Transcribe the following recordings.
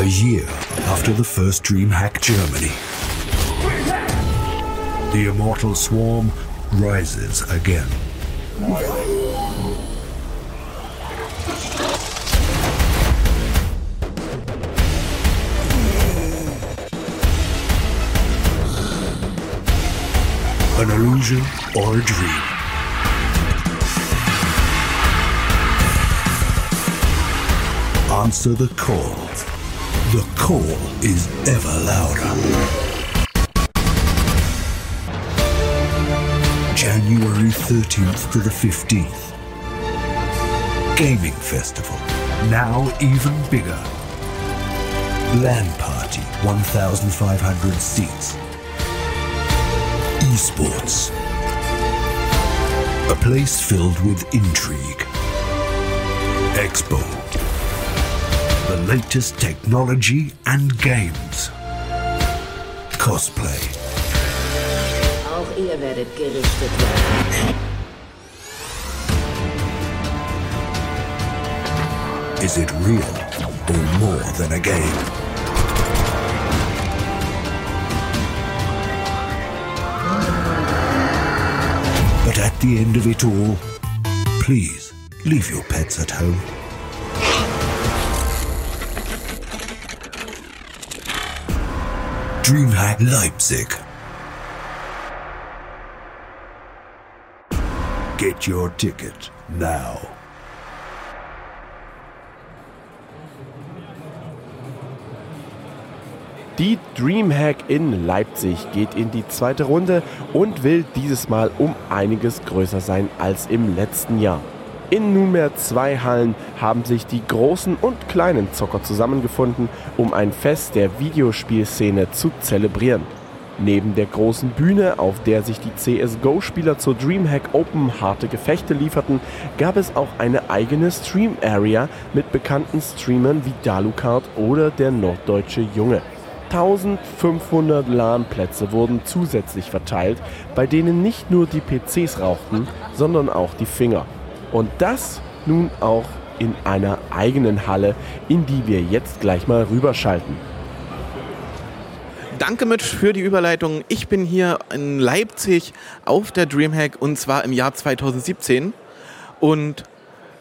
A year after the first DreamHack Germany, the immortal swarm rises again. An illusion or a dream? Answer the call. The call is ever louder. January 13th to the 15th. Gaming Festival. Now even bigger. LAN Party, 1,500 seats. Esports. A place filled with intrigue. Expo. The latest technology and games. Cosplay. Auch ihr werdet gerichtet werden. Is it real or more than a game? But at the end of it all, please leave your pets at home. DreamHack Leipzig. Get your ticket now. Die Dreamhack in Leipzig geht in die zweite Runde und will dieses Mal um einiges größer sein als im letzten Jahr. In nunmehr zwei Hallen haben sich die großen und kleinen Zocker zusammengefunden, um ein Fest der Videospielszene zu zelebrieren. Neben der großen Bühne, auf der sich die CSGO-Spieler zur Dreamhack Open harte Gefechte lieferten, gab es auch eine eigene Stream-Area mit bekannten Streamern wie Dalucard oder der norddeutsche Junge. 1500 LAN-Plätze wurden zusätzlich verteilt, bei denen nicht nur die PCs rauchten, sondern auch die Finger. Und das nun auch in einer eigenen Halle, in die wir jetzt gleich mal rüberschalten. Danke Mitch für die Überleitung. Ich bin hier in Leipzig auf der Dreamhack und zwar im Jahr 2017. Und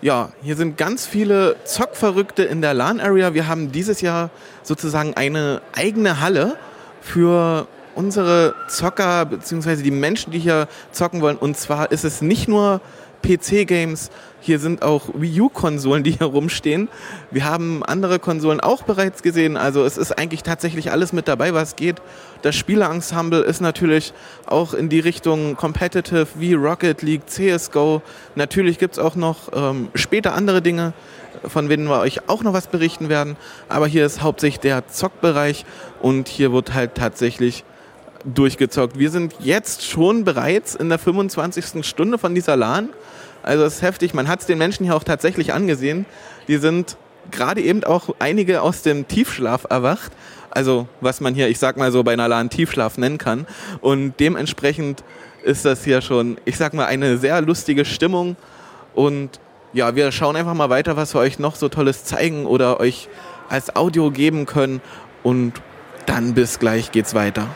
ja, hier sind ganz viele Zockverrückte in der LAN-Area. Wir haben dieses Jahr sozusagen eine eigene Halle für unsere Zocker beziehungsweise die Menschen, die hier zocken wollen. Und zwar ist es nicht nur PC-Games, hier sind auch Wii U-Konsolen, die hier rumstehen. Wir haben andere Konsolen auch bereits gesehen. Also es ist eigentlich tatsächlich alles mit dabei, was geht. Das Spielerensemble ist natürlich auch in die Richtung Competitive wie Rocket League, CSGO. Natürlich gibt's auch noch ähm, später andere Dinge, von denen wir euch auch noch was berichten werden. Aber hier ist hauptsächlich der Zockbereich und hier wird halt tatsächlich durchgezockt. Wir sind jetzt schon bereits in der 25. Stunde von dieser LAN. Also es ist heftig. Man hat es den Menschen hier auch tatsächlich angesehen. Die sind gerade eben auch einige aus dem Tiefschlaf erwacht. Also was man hier, ich sag mal so, bei einer LAN Tiefschlaf nennen kann. Und dementsprechend ist das hier schon, ich sag mal, eine sehr lustige Stimmung. Und ja, wir schauen einfach mal weiter, was wir euch noch so Tolles zeigen oder euch als Audio geben können. Und dann bis gleich geht's weiter.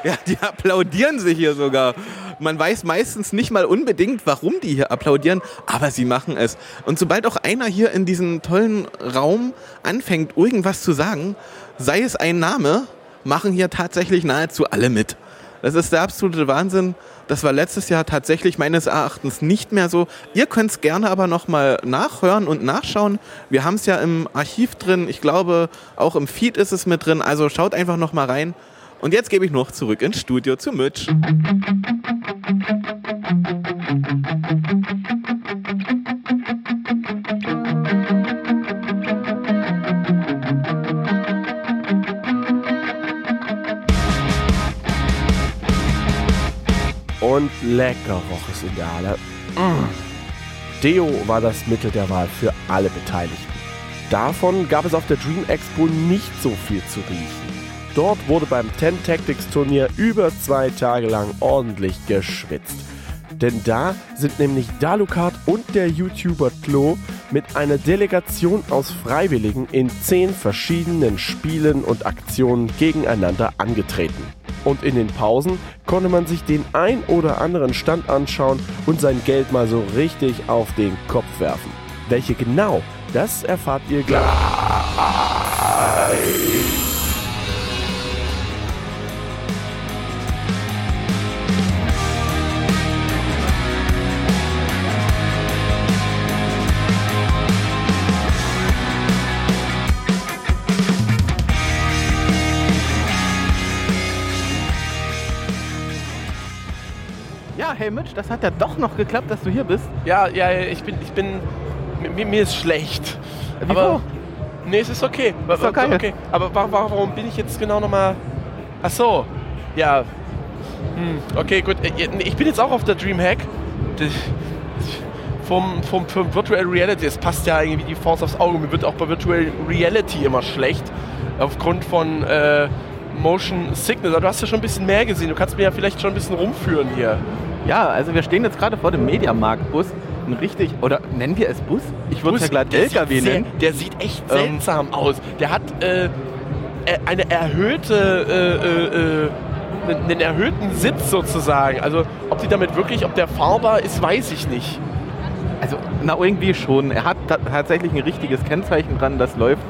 Ja, die applaudieren sich hier sogar. Man weiß meistens nicht mal unbedingt, warum die hier applaudieren, aber sie machen es. Und sobald auch einer hier in diesem tollen Raum anfängt, irgendwas zu sagen, sei es ein Name, machen hier tatsächlich nahezu alle mit. Das ist der absolute Wahnsinn. Das war letztes Jahr tatsächlich meines Erachtens nicht mehr so. Ihr könnt es gerne aber nochmal nachhören und nachschauen. Wir haben es ja im Archiv drin. Ich glaube, auch im Feed ist es mit drin. Also schaut einfach nochmal rein. Und jetzt gebe ich noch zurück ins Studio zu Mitch. Und lecker roch es in der Halle. Mm. Deo war das Mittel der Wahl für alle Beteiligten. Davon gab es auf der Dream Expo nicht so viel zu riechen. Dort wurde beim Ten Tactics Turnier über zwei Tage lang ordentlich geschwitzt. Denn da sind nämlich Dalukat und der YouTuber Klo mit einer Delegation aus Freiwilligen in zehn verschiedenen Spielen und Aktionen gegeneinander angetreten. Und in den Pausen konnte man sich den ein oder anderen Stand anschauen und sein Geld mal so richtig auf den Kopf werfen. Welche genau, das erfahrt ihr gleich. Mitch, das hat ja doch noch geklappt, dass du hier bist. Ja, ja, ich bin, ich bin, mir, mir ist schlecht. Wieso? Aber, nee, es ist okay. Ist doch geil. okay. Aber wa- wa- warum bin ich jetzt genau nochmal, ach so, ja, hm, okay, gut. Äh, nee, Ich bin jetzt auch auf der Dreamhack. Vom, vom, vom Virtual Reality, es passt ja irgendwie die Faust aufs Auge. Mir wird auch bei Virtual Reality immer schlecht. Aufgrund von äh, Motion Sickness. Aber du hast ja schon ein bisschen mehr gesehen. Du kannst mir ja vielleicht schon ein bisschen rumführen hier. Ja, also wir stehen jetzt gerade vor dem Mediamarkt-Bus. Ein richtig, oder nennen wir es Bus? Ich würde es ja glatt LKW nennen. Der sieht echt Ähm, seltsam aus. Der hat äh, äh, eine erhöhte, äh, äh, äh, einen- erhöhten Sitz sozusagen. Also ob die damit wirklich, ob der fahrbar ist, weiß ich nicht. Also, na irgendwie schon. Er hat ta tatsächlich ein richtiges Kennzeichen dran, das läuft.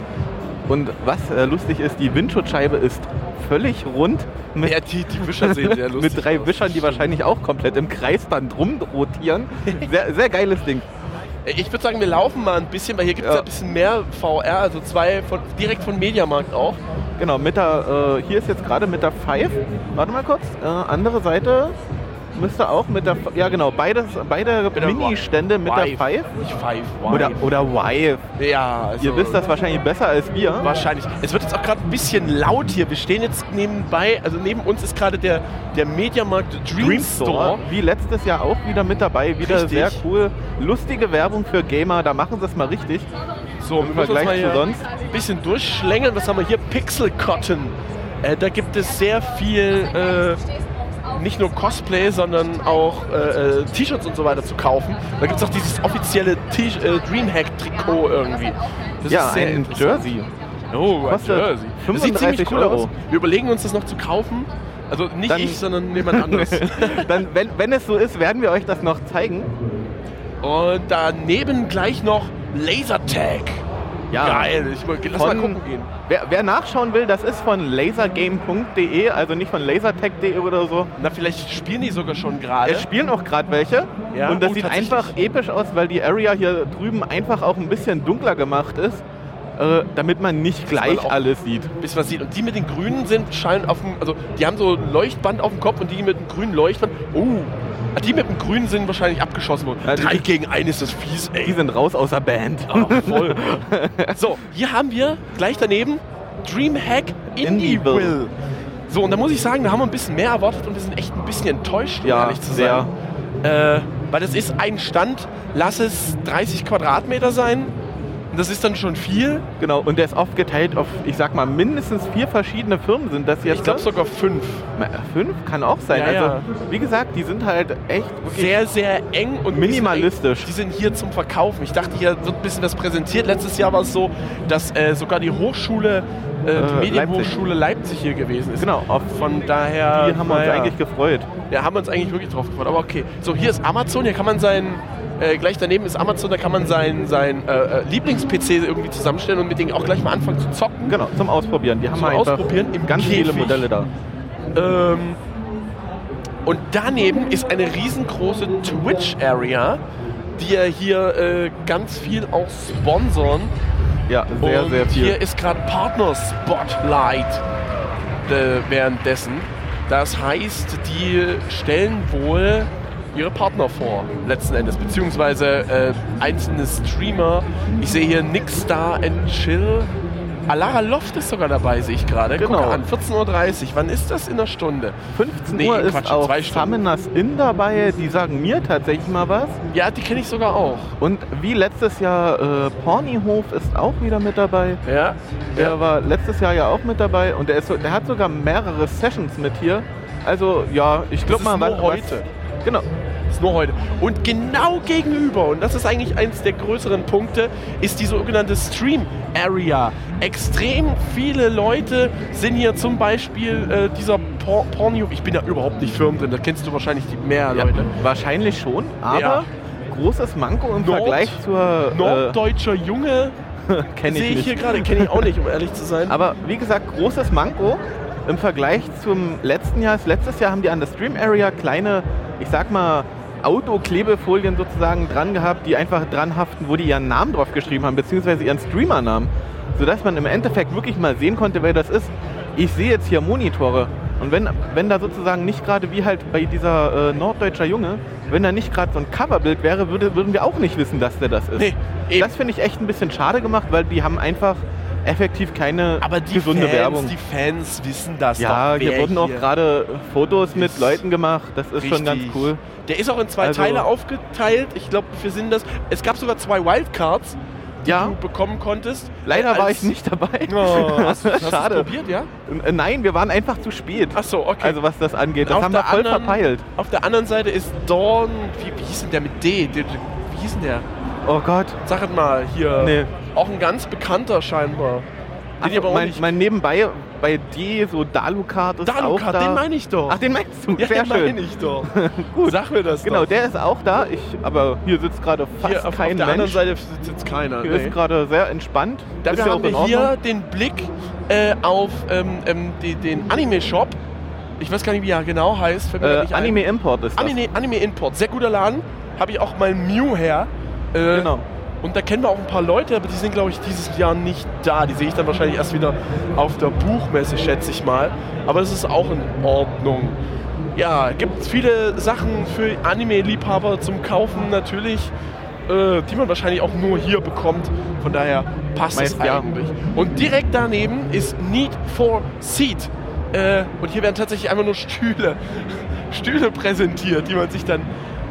Und was äh, lustig ist, die Windschutzscheibe ist völlig rund mit, Ja, die, die Wischer sehen sehr lustig mit drei aus. Wischern, die wahrscheinlich auch komplett im Kreis dann drum rotieren. Sehr, sehr geiles Ding. Ich würde sagen, wir laufen mal ein bisschen, weil hier gibt es Ja. ja. ein bisschen mehr VR, also zwei von, direkt von Mediamarkt auch. Genau, mit der, äh, hier ist jetzt gerade mit der Five. Warte mal kurz. Äh, andere Seite müsste auch mit der, ja genau, beides, beide Mini-Stände mit der. Five. Nicht Five, Vive. Oder, oder Vive. ja, also Ihr wisst das wahrscheinlich besser als wir. Wahrscheinlich. Es wird jetzt auch gerade ein bisschen laut hier. Wir stehen jetzt nebenbei, also neben uns ist gerade der, der Mediamarkt Dream, Dream Store. Store, wie letztes Jahr auch wieder mit dabei. Wieder Richtig. sehr cool. Lustige Werbung für Gamer, da machen sie es mal richtig. So, Im Vergleich zu sonst. ein bisschen durchschlängeln. Was haben wir hier? Pixel Cotton. Äh, da gibt es sehr viel, äh, nicht nur Cosplay, sondern auch äh, äh, T-Shirts und so weiter zu kaufen. Da gibt es auch dieses offizielle T äh, Dreamhack-Trikot irgendwie. Das Ja, ist sehr ein. Jersey. Oh, ein Kostet Jersey. Das sieht 35 ziemlich cool Euro. aus. Wir überlegen uns das noch zu kaufen. Also nicht Dann- ich, sondern jemand anderes. Dann, wenn, wenn es so ist, werden wir euch das noch zeigen. Und daneben gleich noch Lasertag. Ja. Geil. Ich, lass mal Von- gucken gehen. Wer, wer nachschauen will, das ist von lasergame.de, also nicht von lasertech.de oder so. Na, vielleicht spielen die sogar schon gerade. Es spielen auch gerade welche. Ja, und das oh, sieht einfach episch aus, weil die Area hier drüben einfach auch ein bisschen dunkler gemacht ist, äh, damit man nicht gleich auch- alles sieht. Bis was sieht. Und die mit den Grünen sind, scheinen auf dem, also die haben so ein Leuchtband auf dem Kopf und die mit dem grünen Leuchtband, oh, die mit dem grünen sind wahrscheinlich abgeschossen worden. Ja, die- Drei gegen einen ist das fies, Die ey. sind raus aus der Band. Ah, voll. so, hier haben wir gleich daneben Dreamhack Indieville. Indieville. So, und da muss ich sagen, da haben wir ein bisschen mehr erwartet und wir sind echt ein bisschen enttäuscht, um Ja, ehrlich zu sehr. sein. Äh, weil das ist ein Stand, lass es 30 Quadratmeter sein. Und das ist dann schon viel. Genau, und der ist aufgeteilt auf, ich sag mal, mindestens vier verschiedene Firmen sind das jetzt. Ich glaube sogar fünf. Na, Fünf kann auch sein. Ja, also, ja. wie gesagt, die sind halt echt Sehr, sehr eng und Minimalistisch. Die sind, die sind hier zum Verkaufen. Ich dachte, hier wird ein bisschen was präsentiert. Letztes Jahr war es so, dass äh, sogar die Hochschule, äh, die Äh, Medienhochschule Leipzig. hier gewesen ist. Genau, Von daher. die haben wir uns naja. eigentlich gefreut. Ja, haben wir uns eigentlich wirklich drauf gefreut. Aber okay. So, hier ist Amazon. Hier kann man sein. Äh, gleich daneben ist Amazon, da kann man sein, sein äh, äh, Lieblings-PC irgendwie zusammenstellen und mit denen auch gleich mal anfangen zu zocken. Genau, zum Ausprobieren. Die haben Zum einfach Ausprobieren im ganz viele Käfig. Modelle da. Ähm, und daneben ist eine riesengroße Twitch-Area, die ja hier äh, ganz viel auch sponsern. Ja, sehr, und sehr viel. hier ist gerade Partner Spotlight. äh, währenddessen. Das heißt, die stellen wohl ihre Partner vor, letzten Endes, beziehungsweise äh, einzelne Streamer. Ich sehe hier Nickstar and Chill. Alara Loft ist sogar dabei, sehe ich gerade. Genau. Guck an, 14.30 Uhr. Wann ist das in der Stunde? 15 Nee, Uhr ist Quatsch, auch zwei Stunden. Summoners Inn dabei, die sagen mir tatsächlich mal was. Ja, die kenne ich sogar auch. Und wie letztes Jahr, äh, Pornyhof ist auch wieder mit dabei. Ja, Der war letztes Jahr ja auch mit dabei und der, ist der hat sogar mehrere Sessions mit hier. Also ja, ich glaube mal nur was- heute. Genau. Nur heute. Und genau gegenüber, und das ist eigentlich eins der größeren Punkte, ist die sogenannte Stream Area. Extrem viele Leute sind hier zum Beispiel äh, dieser Por Pornio. Ich bin da überhaupt nicht firm drin, da kennst du wahrscheinlich die mehr Ja, Leute. wahrscheinlich schon, aber Ja. großes Manko im Nord- Vergleich zur Norddeutscher Junge äh, kenne sehe ich ich nicht. hier gerade, kenne ich auch nicht, um ehrlich zu sein. Aber wie gesagt, großes Manko im Vergleich zum letzten Jahr. Letztes Jahr haben die an der Stream Area kleine, ich sag mal, Autoklebefolien sozusagen dran gehabt, die einfach dran haften, wo die ihren Namen drauf geschrieben haben, beziehungsweise ihren Streamernamen. Sodass man im Endeffekt wirklich mal sehen konnte, wer das ist. Ich sehe jetzt hier Monitore. Und wenn, wenn da sozusagen nicht gerade wie halt bei dieser äh, norddeutscher Junge, wenn da nicht gerade so ein Coverbild wäre, würde, würden wir auch nicht wissen, dass der das ist. Nee, das finde ich echt ein bisschen schade gemacht, weil die haben einfach effektiv keine Aber die gesunde Fans, Werbung. die Fans wissen das Ja, doch. hier wurden auch hier- gerade Fotos mit. Leuten gemacht. Das ist schon ganz Richtig. cool. Der ist auch in zwei Also- Teile aufgeteilt. Ich glaube, wir sind das. Es gab sogar zwei Wildcards, die Ja. du bekommen konntest. Leider war ich nicht dabei. Oh, hast du hast Schade. probiert, ja? Äh, Nein, wir waren einfach zu spät. Ach so, okay. Also was das angeht. Das Auf haben wir voll anderen- verpeilt. Auf der anderen Seite ist Dawn. Wie, wie hieß denn der mit D? Wie hieß denn der? Oh Gott. Sag es mal hier. Nee. Auch ein ganz bekannter scheinbar. Den ich Ach, auch mein, mein Nebenbei bei D, so Dalukart ist auch Dalukat, da. den meine ich doch. Ach, den meinst du? ja, Sehr den schön. meine ich doch. Gut. Sag mir das Genau, doch. der ist auch da. Ich, aber hier sitzt gerade fast Hier auf, auf kein der anderen Mensch. Seite sitzt keiner. Hier nee. ist gerade sehr entspannt. Dafür ist ja haben auch wir hier den Blick äh, auf ähm, ähm, die, den Anime-Shop. Ich weiß gar nicht, wie er genau heißt. Äh, nicht ein. Anime Import ist das. Anime, Anime Import. Sehr guter Laden. Habe ich auch mal Mew her. Äh, Genau. Und da kennen wir auch ein paar Leute, aber die sind, glaube ich, dieses Jahr nicht da. Die sehe ich dann wahrscheinlich erst wieder auf der Buchmesse, schätze ich mal. Aber es ist auch in Ordnung. Ja, gibt viele Sachen für Anime-Liebhaber zum Kaufen natürlich, äh, die man wahrscheinlich auch nur hier bekommt. Von daher passt es Meist ja. eigentlich. Und direkt daneben ist Need for Seat. Äh, und hier werden tatsächlich einfach nur Stühle, Stühle präsentiert, die man sich dann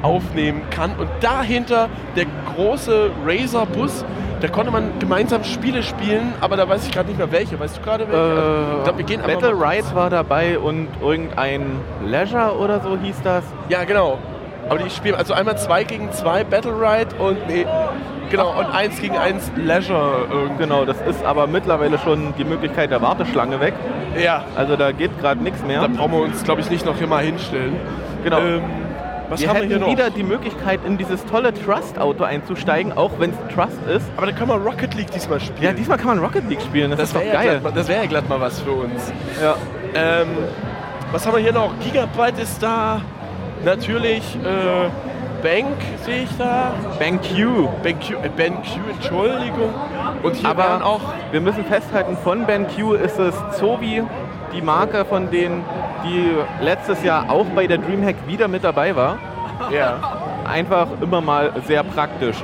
aufnehmen kann. Und dahinter der große Razer-Bus. Da konnte man gemeinsam Spiele spielen, aber da weiß ich gerade nicht mehr welche. Weißt du gerade welche? Äh, ich glaube, wir gehen Battle Ride war dabei und irgendein Leisure oder so hieß das. Ja, genau. Aber die spielen also einmal 2 gegen 2 Battle Ride und nee, genau und 1 gegen 1 Leisure irgendwie. Genau, das ist aber mittlerweile schon die Möglichkeit der Warteschlange weg. Ja, Also da geht gerade nichts mehr. da brauchen wir uns glaube ich nicht noch hier mal hinstellen. Genau. Ähm, was wir haben wir hätten hier noch? wieder die Möglichkeit, in dieses tolle Trust-Auto einzusteigen, auch wenn es Trust ist. Aber da können wir Rocket League diesmal spielen. Ja, diesmal kann man Rocket League spielen, das, das ist doch wäre ja, geil. glatt mal- das wär ja glatt mal was für uns. Ja. Ähm, was haben wir hier noch? Gigabyte ist da. Natürlich äh, Bank sehe ich da. BenQ. BenQ, äh, BenQ, Entschuldigung. Und hier Aber wären auch wir müssen festhalten, von BenQ ist es Zovi, die Marke von denen, die letztes Jahr auch bei der Dreamhack wieder mit dabei war. ja. Einfach immer mal sehr praktisch.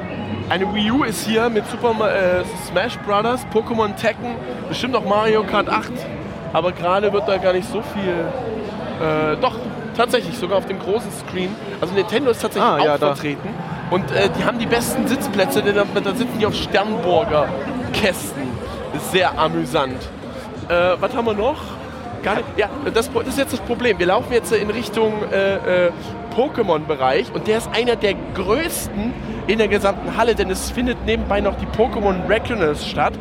Eine Wii U ist hier mit Super äh, Smash Brothers, Pokémon Tekken, bestimmt auch Mario Kart 8. Aber gerade wird da gar nicht so viel. Äh, doch, tatsächlich, sogar auf dem großen Screen. Also Nintendo ist tatsächlich Ah, auch ja, da. vertreten. Und äh, die haben die besten Sitzplätze, denn da, da sitzen die auf Sternburger Kästen. Ist sehr amüsant. Äh, was haben wir noch? Gar nicht. Ja, das, das ist jetzt das Problem. Wir laufen jetzt in Richtung äh, äh, Pokémon-Bereich und der ist einer der größten in der gesamten Halle, denn es findet nebenbei noch die Pokémon Reckoners statt.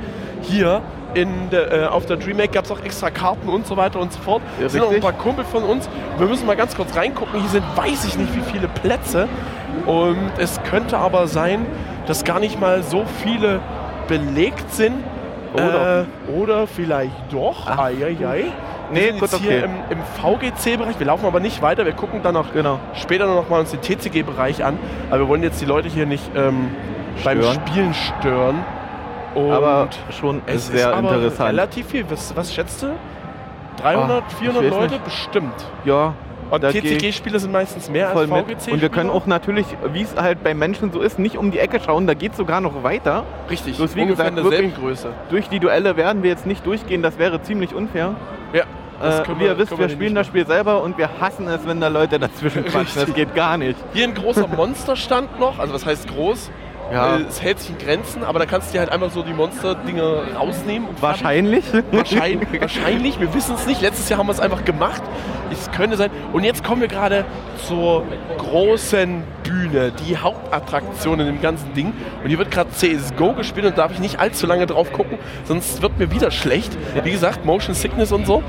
Hier in der, äh, auf der DreamHack gab es auch extra Karten und so weiter und so fort. Ja, Es sind noch ein paar Kumpel von uns. Wir müssen mal ganz kurz reingucken. Hier sind weiß ich nicht wie viele Plätze. Und es könnte aber sein, dass gar nicht mal so viele belegt sind. Oder- Äh, oder vielleicht doch. Eieiei. Wir Nee, sind gut, jetzt hier okay. im, im VGC-Bereich. Wir laufen aber nicht weiter. Wir gucken dann noch Genau. später noch mal uns den TCG-Bereich an. Aber wir wollen jetzt die Leute hier nicht ähm, beim. Spielen stören. Und Aber schon es sehr ist interessant. relativ viel. Was, was schätzt du? 300, Ach, 400 ich weiß Leute? nicht. Bestimmt. Ja, Und TCG-Spiele sind meistens mehr als. VGC-Spiele. Und wir können auch natürlich, wie es halt bei Menschen so ist, nicht um die Ecke schauen, da geht es sogar noch weiter. Richtig, Bloß wie ungefähr gesagt, wirklich- Größe. Durch die Duelle werden wir jetzt nicht durchgehen, das wäre ziemlich unfair. Ja, das Äh, können wie ihr wisst, wir spielen das Spiel selber und wir hassen es, wenn da Leute dazwischen quatschen. Das geht gar nicht. Hier ein großer Monsterstand noch, also was heißt groß? Ja. Es hält sich in Grenzen, aber da kannst du dir halt einfach so die Monster-Dinger rausnehmen. Wahrscheinlich. Wahrscheinlich, wahrscheinlich, wir wissen es nicht. Letztes Jahr haben wir es einfach gemacht. Es könnte sein. Und jetzt kommen wir gerade zur großen Bühne, die Hauptattraktion in dem ganzen Ding. Und hier wird gerade CSGO gespielt und da darf ich nicht allzu lange drauf gucken, sonst wird mir wieder schlecht. Wie gesagt, Motion Sickness und so.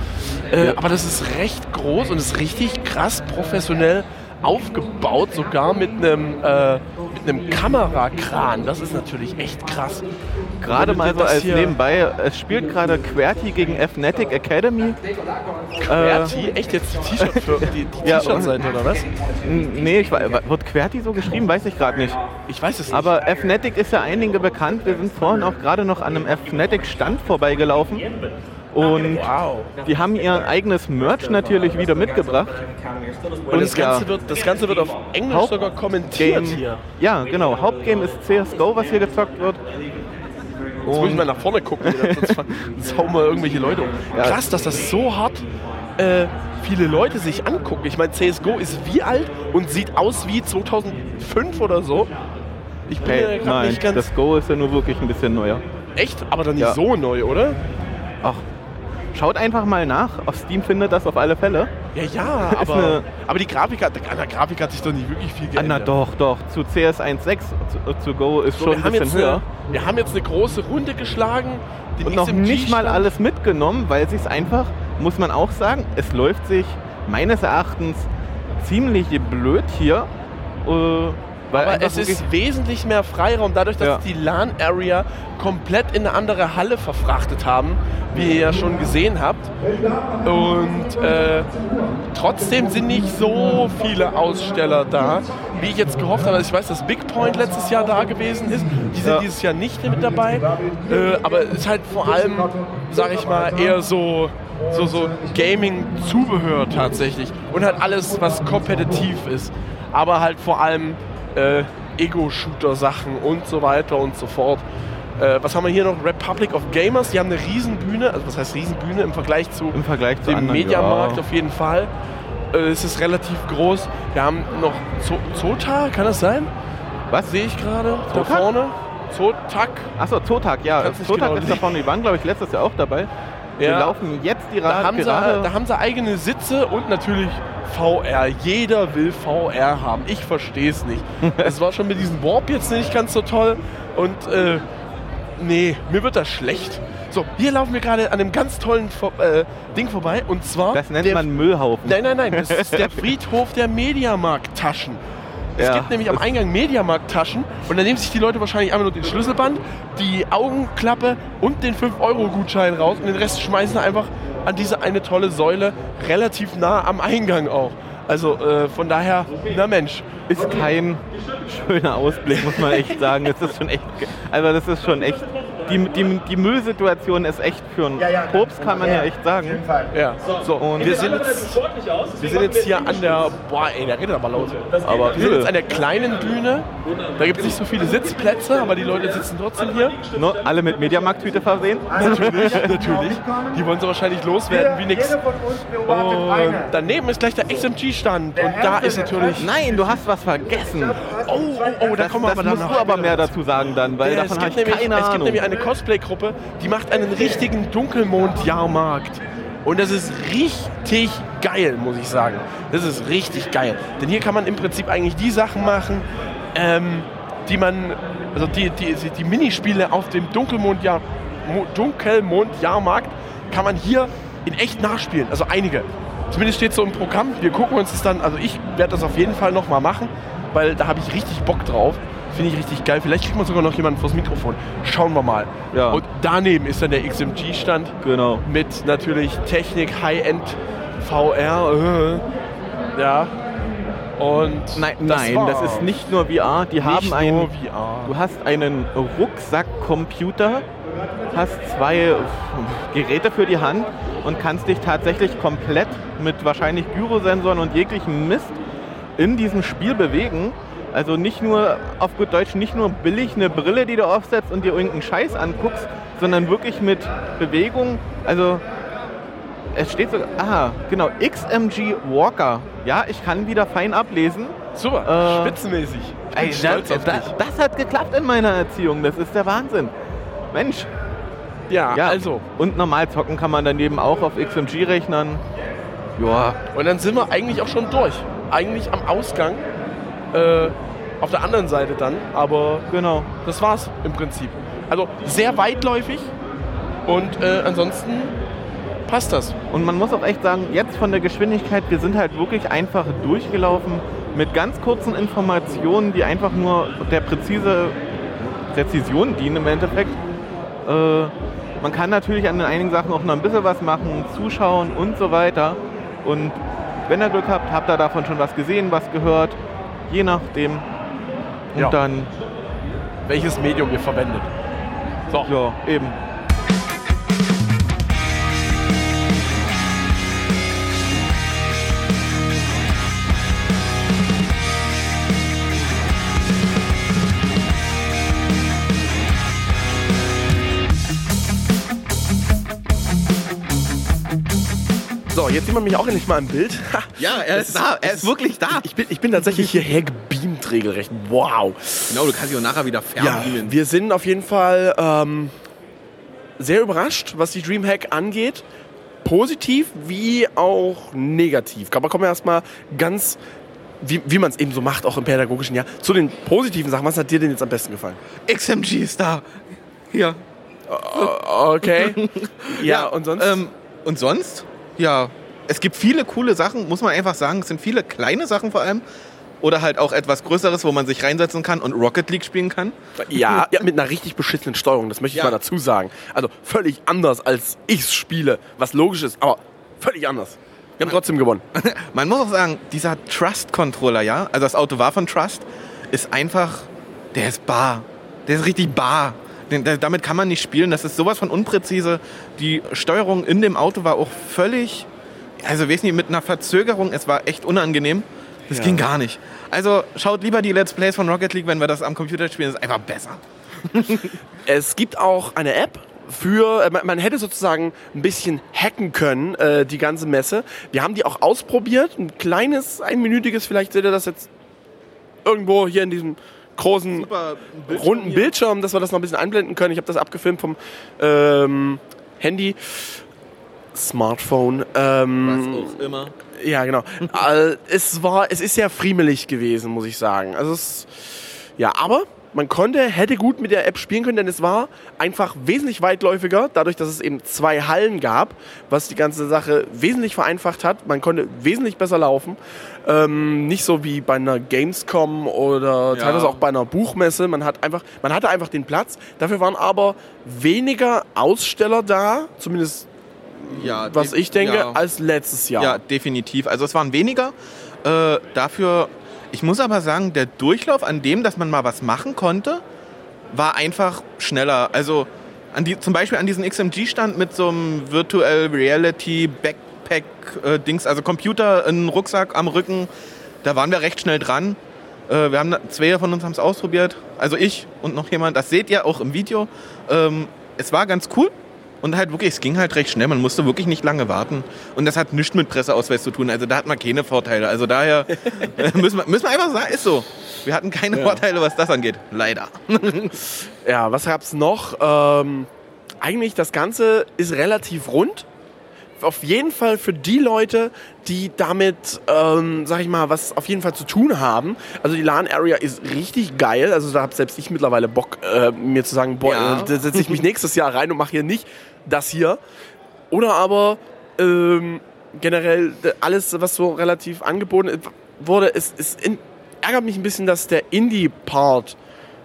Äh, Aber das ist recht groß und ist richtig krass professionell aufgebaut, sogar mit einem, äh, einem Kamerakran. Das ist natürlich echt krass. Gerade mal so als nebenbei, es spielt gerade QWERTY gegen Fnatic Academy. QWERTY? Echt jetzt die T-Shirt für die, die Ja, T-Shirt-Seite oder was? Nee, ich, wird QWERTY so geschrieben? Weiß ich gerade nicht. Ich weiß es nicht. Aber Fnatic ist ja einigen bekannt. Wir sind vorhin auch gerade noch an einem Fnatic-Stand vorbeigelaufen. Und wow. die haben ihr eigenes Merch natürlich wieder mitgebracht. Und das Ganze, wird, das Ganze wird auf Englisch Haupt- sogar kommentiert Game, hier. ja, genau. Hauptgame ist CSGO, was hier gezockt wird. Jetzt muss ich mal nach vorne gucken, sonst, hauen wir irgendwelche Leute um. Ja. Krass, dass das so hart äh, viele Leute sich angucken. Ich meine, CSGO ist wie alt und sieht aus wie 2005 oder so. Ich bin Hey, ja gerade nein, nicht ganz das Go ist ja nur wirklich ein bisschen neuer. echt, aber dann nicht Ja. so neu, oder? Ach, schaut einfach mal nach. Auf Steam findet das auf alle Fälle. Ja, ja, aber, aber die Grafik hat, an der Grafik hat sich doch nicht wirklich viel geändert. na doch, doch. Zu CS 1.6 zu, zu Go ist So, schon ein bisschen höher. eine, wir haben jetzt eine große Runde geschlagen. Und noch nicht mal alles mitgenommen, weil sich einfach, muss man auch sagen, es läuft sich meines Erachtens ziemlich blöd hier. Äh, weil Aber es ist wesentlich mehr Freiraum, dadurch, dass Ja. die LAN-Area komplett in eine andere Halle verfrachtet haben, wie ihr ja schon gesehen habt. Und äh, trotzdem sind nicht so viele Aussteller da, wie ich jetzt gehofft habe. Also ich weiß, dass Big Point letztes Jahr da gewesen ist. Die sind Ja. dieses Jahr nicht mit dabei. Äh, aber es ist halt vor allem, sag ich mal, eher so, so, so Gaming-Zubehör tatsächlich. Und halt alles, was kompetitiv ist. Aber halt vor allem äh, Ego-Shooter-Sachen und so weiter und so fort. Äh, was haben wir hier noch? Republic of Gamers, die haben eine Riesenbühne, also was heißt Riesenbühne im Vergleich zu Im Vergleich zu dem anderen, Mediamarkt ja. auf jeden Fall. Äh, es ist relativ groß. Wir haben noch Zo Zota, kann das sein? Was? Sehe ich gerade da vorne. Zotak. Achso, Zotak, ja. Zotak genau ist da vorne. Die waren, glaube ich, letztes Jahr auch dabei. Wir Ja. laufen jetzt die Da haben, sie, da haben sie eigene Sitze und natürlich VR. Jeder will VR haben. Ich verstehe es nicht. Es war schon mit diesem Warp jetzt nicht ganz so toll. Und äh, nee, mir wird das schlecht. So, hier laufen wir gerade an einem ganz tollen äh, Ding vorbei. Und zwar. das nennt man Müllhaufen. Nein, nein, nein. Das ist der Friedhof der Mediamarkt-Taschen. Es Ja, gibt nämlich am das- Eingang Mediamarkt-Taschen und dann nehmen sich die Leute wahrscheinlich einfach nur den Schlüsselband, die Augenklappe und den 5-Euro-Gutschein raus und den Rest schmeißen sie einfach an diese eine tolle Säule relativ nah am Eingang auch. Also äh, von daher, na Mensch, Ist kein schöner Ausblick, muss man echt sagen. Es ist schon echt. Also, das ist schon echt. Die, die, die Müllsituation ist echt für einen Pups, kann man ja echt sagen. ja. So, Und- wir sind jetzt, wir sind jetzt hier an der, boah ey, der redet aber laut. Aber Wir sind jetzt an der kleinen Bühne. Da gibt es nicht so viele Sitzplätze, aber die Leute sitzen trotzdem hier. Ne, alle mit Mediamarkt-Tüte versehen. Natürlich, natürlich. Die wollen sie wahrscheinlich loswerden wie nix. Und daneben ist gleich der XMG-Stand. Und da ist natürlich. Nein, du hast was vergessen. Oh, oh, oh, da Das, kommen wir das aber musst dann du aber mehr dazu sagen dann, weil Ja, es, davon habe gibt ich nämlich, keine es gibt Ahnung. nämlich eine Cosplay-Gruppe, die macht einen richtigen Dunkelmond-Jahrmarkt. Und das ist richtig geil, muss ich sagen. Das ist richtig geil. Denn hier kann man im Prinzip eigentlich die Sachen machen, ähm, die man, also die, die, die, die Minispiele auf dem Dunkelmond-Jahr, Mo- Dunkelmond-Jahrmarkt kann man hier in echt nachspielen. Also einige. Zumindest steht so im Programm. Wir gucken uns das dann, also ich werde das auf jeden Fall nochmal machen, weil da habe ich richtig Bock drauf. Finde ich richtig geil. Vielleicht kriegt man sogar noch jemanden vors Mikrofon. Schauen wir mal. Ja. Und daneben ist dann der XMG-Stand Genau. mit natürlich Technik, High-End, VR. Äh, ja. Und Nein, das nein, das ist nicht nur VR. Die haben Nicht einen. nur VR. Du hast einen Rucksackcomputer hast zwei Geräte für die Hand und kannst dich tatsächlich komplett mit wahrscheinlich Gyrosensoren und jeglichem Mist in diesem Spiel bewegen. Also nicht nur, auf gut Deutsch, nicht nur billig eine Brille, die du aufsetzt und dir irgendeinen Scheiß anguckst, sondern wirklich mit Bewegung. Also es steht so, aha, genau, XMG Walker. Ja, ich kann wieder fein ablesen. Super, Äh, spitzenmäßig. Ey, stolz das, auf das, dich. das hat geklappt in meiner Erziehung. Das ist der Wahnsinn. Mensch. Ja, Ja, also. Und normal zocken kann man daneben auch auf XMG-Rechnern. Ja, Und dann sind wir eigentlich auch schon durch. Eigentlich am Ausgang. Äh, auf der anderen Seite dann. Aber genau. das war's im Prinzip. Also sehr weitläufig. Und äh, ansonsten passt das. Und man muss auch echt sagen, jetzt von der Geschwindigkeit, wir sind halt wirklich einfach durchgelaufen mit ganz kurzen Informationen, die einfach nur der präzise Präzision dienen im Endeffekt. Äh, man kann natürlich an einigen Sachen auch noch ein bisschen was machen, zuschauen und so weiter. Und wenn ihr Glück habt, habt ihr davon schon was gesehen, was gehört, je nachdem. Und Ja. dann, Welches Medium ihr verwendet. So. ja, eben. So, jetzt sieht man mich auch endlich mal im Bild. Ha. Ja, er ist da, er ist wirklich da. Ich bin, ich bin tatsächlich hierher gebeamt regelrecht. Wow. Genau, du kannst dich auch nachher wieder Ja, wir sind auf jeden Fall ähm, sehr überrascht, was die Dreamhack angeht. Positiv wie auch negativ. Aber kommen wir erstmal ganz, wie, wie man es eben so macht, auch im pädagogischen Jahr, zu den positiven Sachen. Was hat dir denn jetzt am besten gefallen? XMG ist da. Ja. Okay. ja, und sonst? Ähm, und sonst? Ja, es gibt viele coole Sachen, muss man einfach sagen. Es sind viele kleine Sachen vor allem. Oder halt auch etwas Größeres, wo man sich reinsetzen kann und Rocket League spielen kann. Ja, ja, mit einer richtig beschissenen Steuerung, das möchte ich Ja. mal dazu sagen. Also völlig anders, als ich es spiele, was logisch ist, aber völlig anders. Wir haben trotzdem gewonnen. Man muss auch sagen, dieser Trust-Controller, ja, also das Auto war von Trust, ist einfach, der ist bar. Der ist richtig bar. Damit kann man nicht spielen. Das ist sowas von unpräzise. Die Steuerung in dem Auto war auch völlig, also weiß nicht, mit einer Verzögerung. Es war echt unangenehm. Das Ja. ging gar nicht. Also schaut lieber die Let's Plays von Rocket League, wenn wir das am Computer spielen. Das ist einfach besser. Es gibt auch eine App für, äh, man, man hätte sozusagen ein bisschen hacken können, äh, die ganze Messe. Wir haben die auch ausprobiert, ein kleines, einminütiges, vielleicht seht ihr das jetzt irgendwo hier in diesem großen Super runden Bildschirm, dass wir das noch ein bisschen einblenden können. Ich habe das abgefilmt vom ähm, Handy, Smartphone. Ähm, Was auch immer. ja, genau. Äh, es war, es ist sehr friemelig gewesen, muss ich sagen. Also es, ja, aber man konnte, hätte gut mit der App spielen können, denn es war einfach wesentlich weitläufiger, dadurch, dass es eben zwei Hallen gab, was die ganze Sache wesentlich vereinfacht hat. Man konnte wesentlich besser laufen. Ähm, nicht so wie bei einer Gamescom oder Ja. teilweise auch bei einer Buchmesse. Man hat einfach, man hatte einfach den Platz. Dafür waren aber weniger Aussteller da, zumindest Ja, was ich denke, ja. als letztes Jahr. Ja, definitiv. Also es waren weniger. Äh, dafür, ich muss aber sagen, der Durchlauf an dem, dass man mal was machen konnte, war einfach schneller. Also die, zum Beispiel an diesen XMG-Stand mit so einem Virtual Reality Backpack-Dings, also Computer, einen Rucksack am Rücken, da waren wir recht schnell dran. Äh, wir haben zwei von uns haben es ausprobiert, also ich und noch jemand. Das seht ihr auch im Video. Ähm, es war ganz cool. Und halt wirklich, es ging halt recht schnell. Man musste wirklich nicht lange warten. Und das hat nichts mit Presseausweis zu tun. Also da hat man keine Vorteile. Also daher äh, müssen, wir, müssen wir einfach sagen, ist so. Wir hatten keine Vorteile, was das angeht. Leider. Ja, was gab's noch? Ähm, eigentlich das Ganze ist relativ rund. Auf jeden Fall für die Leute, die damit, ähm, sag ich mal, was auf jeden Fall zu tun haben. Also die LAN-Area ist richtig geil. Also da hab selbst ich mittlerweile Bock, äh, mir zu sagen, boah, Ja. äh, da setze ich mich nächstes Jahr rein und mache hier nicht das hier. Oder aber ähm, generell äh, alles, was so relativ angeboten wurde, ist, ist in, ärgert mich ein bisschen, dass der Indie-Part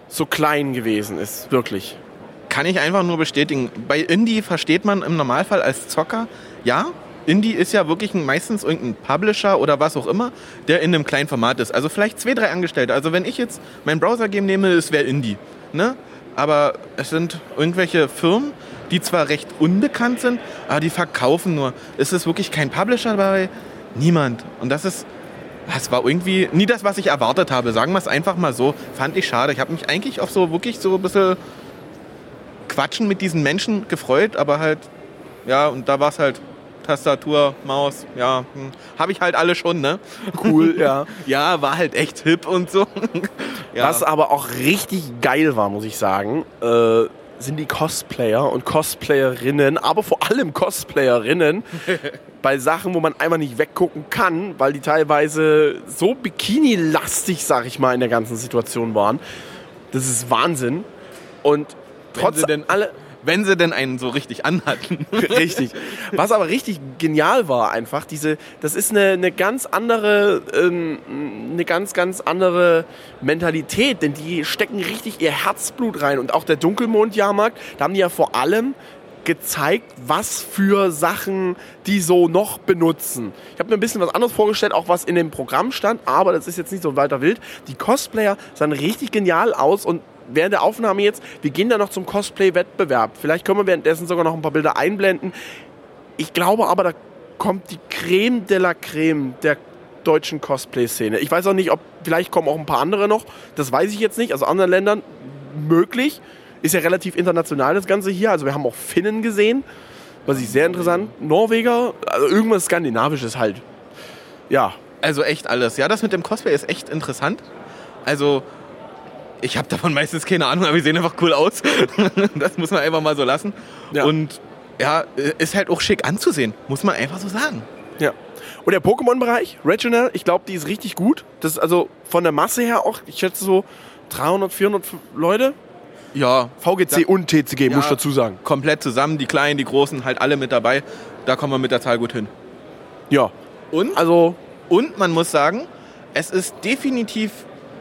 so klein gewesen ist, wirklich. Kann ich einfach nur bestätigen. Bei Indie versteht man im Normalfall als Zocker, ja, Indie ist ja wirklich meistens irgendein Publisher oder was auch immer, der in einem kleinen Format ist. Also vielleicht zwei, drei Angestellte. Also wenn ich jetzt mein Browser-Game nehme, es wäre Indie. Ne? aber es sind irgendwelche Firmen, die zwar recht unbekannt sind, aber die verkaufen nur. Es ist wirklich kein Publisher dabei, niemand. Und das ist, das war irgendwie nie das, was ich erwartet habe. Sagen wir es einfach mal so. Fand ich schade. Ich habe mich eigentlich auf so wirklich so ein bisschen Quatschen mit diesen Menschen gefreut, aber halt, ja, und da war es halt Tastatur, Maus, ja, hm, habe ich halt alle schon, ne? Cool, ja. Ja, war halt echt hip und so. ja. Was aber auch richtig geil war, muss ich sagen, äh, sind die Cosplayer und Cosplayerinnen, aber vor allem Cosplayerinnen bei Sachen, wo man einfach nicht weggucken kann, weil die teilweise so bikini-lastig, sag ich mal, in der ganzen Situation waren. Das ist Wahnsinn. Und trotz alle wenn sie denn einen so richtig anhatten. Richtig. Was aber richtig genial war einfach, diese, das ist eine, eine ganz andere, ähm, eine ganz, ganz andere Mentalität, denn die stecken richtig ihr Herzblut rein. Und auch der Dunkelmond-Jahrmarkt, da haben die ja vor allem gezeigt, was für Sachen die so noch benutzen. Ich habe mir ein bisschen was anderes vorgestellt, auch was in dem Programm stand, aber das ist jetzt nicht so weiter wild. Die Cosplayer sahen richtig genial aus und während der Aufnahme jetzt, wir gehen da noch zum Cosplay-Wettbewerb. Vielleicht können wir währenddessen sogar noch ein paar Bilder einblenden. Ich glaube aber, da kommt die Creme de la Creme der deutschen Cosplay-Szene. Ich weiß auch nicht, ob vielleicht kommen auch ein paar andere noch. Das weiß ich jetzt nicht. Also anderen Ländern möglich. Ist ja relativ international das Ganze hier. Also wir haben auch Finnen gesehen, was ich sehr interessant. Norweger, also irgendwas Skandinavisches halt. Ja, Also echt alles. Ja, das mit dem Cosplay ist echt interessant. Also ich habe davon meistens keine Ahnung, aber die sehen einfach cool aus. das muss man einfach mal so lassen. Ja. Und ja, ist halt auch schick anzusehen, muss man einfach so sagen. Ja. Und der Pokémon-Bereich, Regional, ich glaube, die ist richtig gut. Das ist also von der Masse her auch, ich schätze so 300, 400 Leute. Ja, VGC und TCG, muss ich Ja. dazu sagen. komplett zusammen, die Kleinen, die Großen, halt alle mit dabei. Da kommen wir mit der Zahl gut hin. Ja. Und, Also, und man muss sagen, es ist definitiv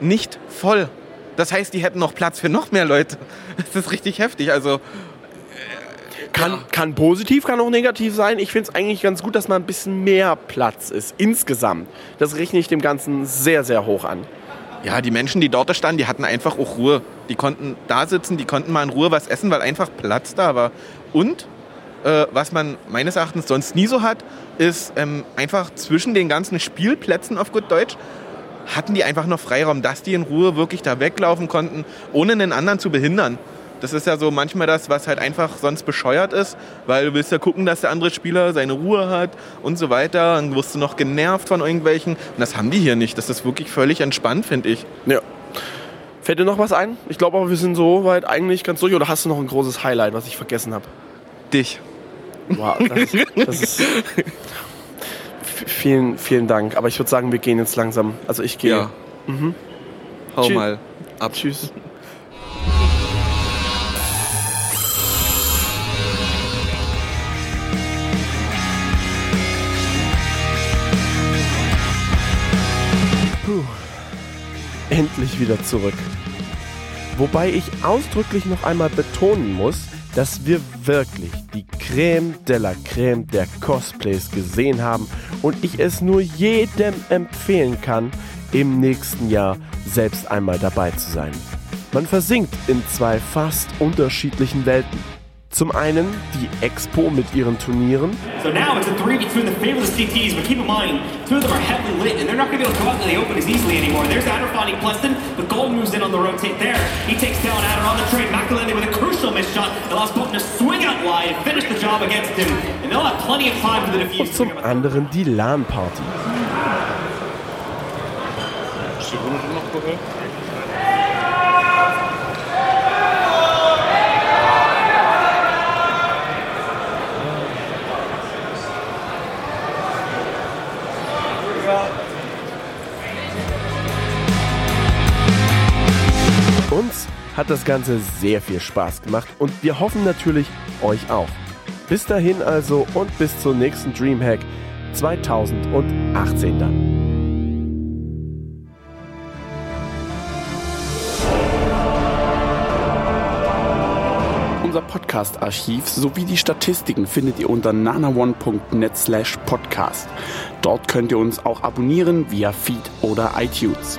nicht voll. Das heißt, die hätten noch Platz für noch mehr Leute. Das ist richtig heftig. Also kann, kann positiv, kann auch negativ sein. Ich finde es eigentlich ganz gut, dass mal ein bisschen mehr Platz ist, insgesamt. Das rechne ich dem Ganzen sehr, sehr hoch an. Ja, die Menschen, die dort standen, die hatten einfach auch Ruhe. Die konnten da sitzen, die konnten mal in Ruhe was essen, weil einfach Platz da war. Und äh, was man meines Erachtens sonst nie so hat, ist ähm, einfach zwischen den ganzen Spielplätzen auf gut Deutsch hatten die einfach noch Freiraum, dass die in Ruhe wirklich da weglaufen konnten, ohne den anderen zu behindern. Das ist ja so manchmal das, was halt einfach sonst bescheuert ist, weil du willst ja gucken, dass der andere Spieler seine Ruhe hat und so weiter. Dann wirst du noch genervt von irgendwelchen. Und das haben die hier nicht. Das ist wirklich völlig entspannt, finde ich. Ja. Fällt dir noch was ein? Ich glaube aber, wir sind so weit eigentlich ganz durch. Oder hast du noch ein großes Highlight, was ich vergessen habe? Dich. Wow, das ist, das ist vielen, vielen Dank. Aber ich würde sagen, wir gehen jetzt langsam. Also ich gehe. Ja. Hau Tschü- mal ab. Tschüss. Puh. Endlich wieder zurück. Wobei ich ausdrücklich noch einmal betonen muss, dass wir wirklich die Creme de la Creme der Cosplays gesehen haben und ich es nur jedem empfehlen kann, im nächsten Jahr selbst einmal dabei zu sein. Man versinkt in zwei fast unterschiedlichen Welten. Zum einen die Expo mit ihren Turnieren So now it's a three between the favorite CTs, but keep in mind, two of them are heavily lit, and they're not going to be able to go out to the open as easily anymore. There's Adder fighting Pluston, but Golden moves in on the rotate there. He takes down Adder on the trade. McElhenney with a crucial miss shot allows Bolton to swing out wide and finish the job against him. And they'll have plenty of time for the defuse. und zum anderen die LAN-Party. Uns hat das Ganze sehr viel Spaß gemacht und wir hoffen natürlich euch auch. Bis dahin also und bis zur nächsten Dreamhack 2018 dann. Unser Podcast-Archiv sowie die Statistiken findet ihr unter nanaone.net slash podcast. Dort könnt ihr uns auch abonnieren via Feed oder iTunes.